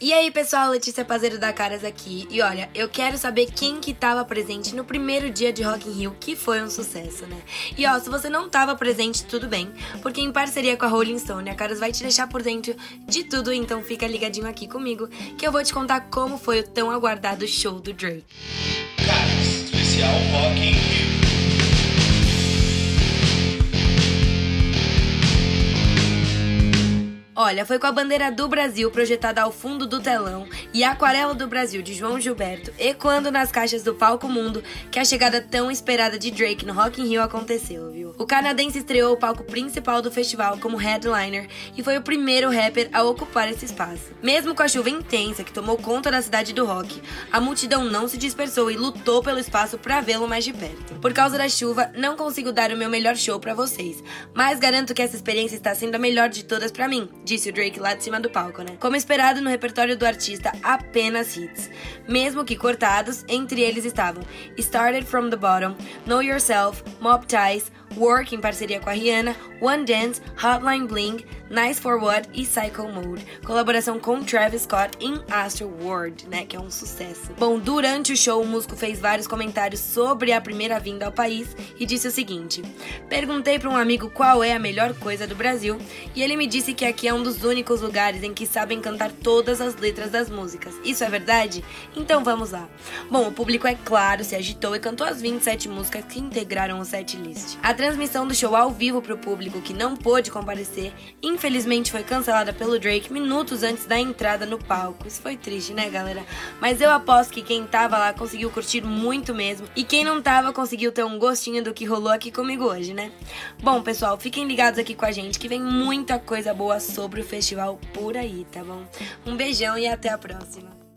E aí, pessoal, Letícia Pazeiro da Caras aqui. E olha, eu quero saber quem que tava presente no primeiro dia de Rock in Rio, que foi um sucesso, né? E ó, se você não tava presente, tudo bem, porque em parceria com a Rolling Stone, a Caras vai te deixar por dentro de tudo, então fica ligadinho aqui comigo, que eu vou te contar como foi o tão aguardado show do Drake. Caras, especial Rock in Rio. Olha, foi com a bandeira do Brasil projetada ao fundo do telão e a aquarela do Brasil de João Gilberto ecoando nas caixas do palco mundo que a chegada tão esperada de Drake no Rock in Rio aconteceu, viu? O canadense estreou o palco principal do festival como headliner e foi o primeiro rapper a ocupar esse espaço. Mesmo com a chuva intensa que tomou conta da cidade do rock, a multidão não se dispersou e lutou pelo espaço para vê-lo mais de perto. Por causa da chuva, não consigo dar o meu melhor show para vocês, mas garanto que essa experiência está sendo a melhor de todas para mim disse o Drake lá de cima do palco, né? Como esperado no repertório do artista, apenas hits. Mesmo que cortados, entre eles estavam Started From The Bottom, Know Yourself, Mob Ties, Work em parceria com a Rihanna, One Dance, Hotline Bling, Nice for What e Psycho Mode. Colaboração com Travis Scott em Astro World, né, que é um sucesso. Bom, durante o show o músico fez vários comentários sobre a primeira vinda ao país e disse o seguinte: Perguntei para um amigo qual é a melhor coisa do Brasil e ele me disse que aqui é um dos únicos lugares em que sabem cantar todas as letras das músicas. Isso é verdade? Então vamos lá. Bom, o público é claro, se agitou e cantou as 27 músicas que integraram o setlist. A transmissão do show ao vivo para o público que não pôde comparecer, infelizmente foi cancelada pelo Drake minutos antes da entrada no palco. Isso foi triste, né, galera? Mas eu aposto que quem tava lá conseguiu curtir muito mesmo e quem não tava conseguiu ter um gostinho do que rolou aqui comigo hoje, né? Bom, pessoal, fiquem ligados aqui com a gente que vem muita coisa boa sobre o festival por aí, tá bom? Um beijão e até a próxima.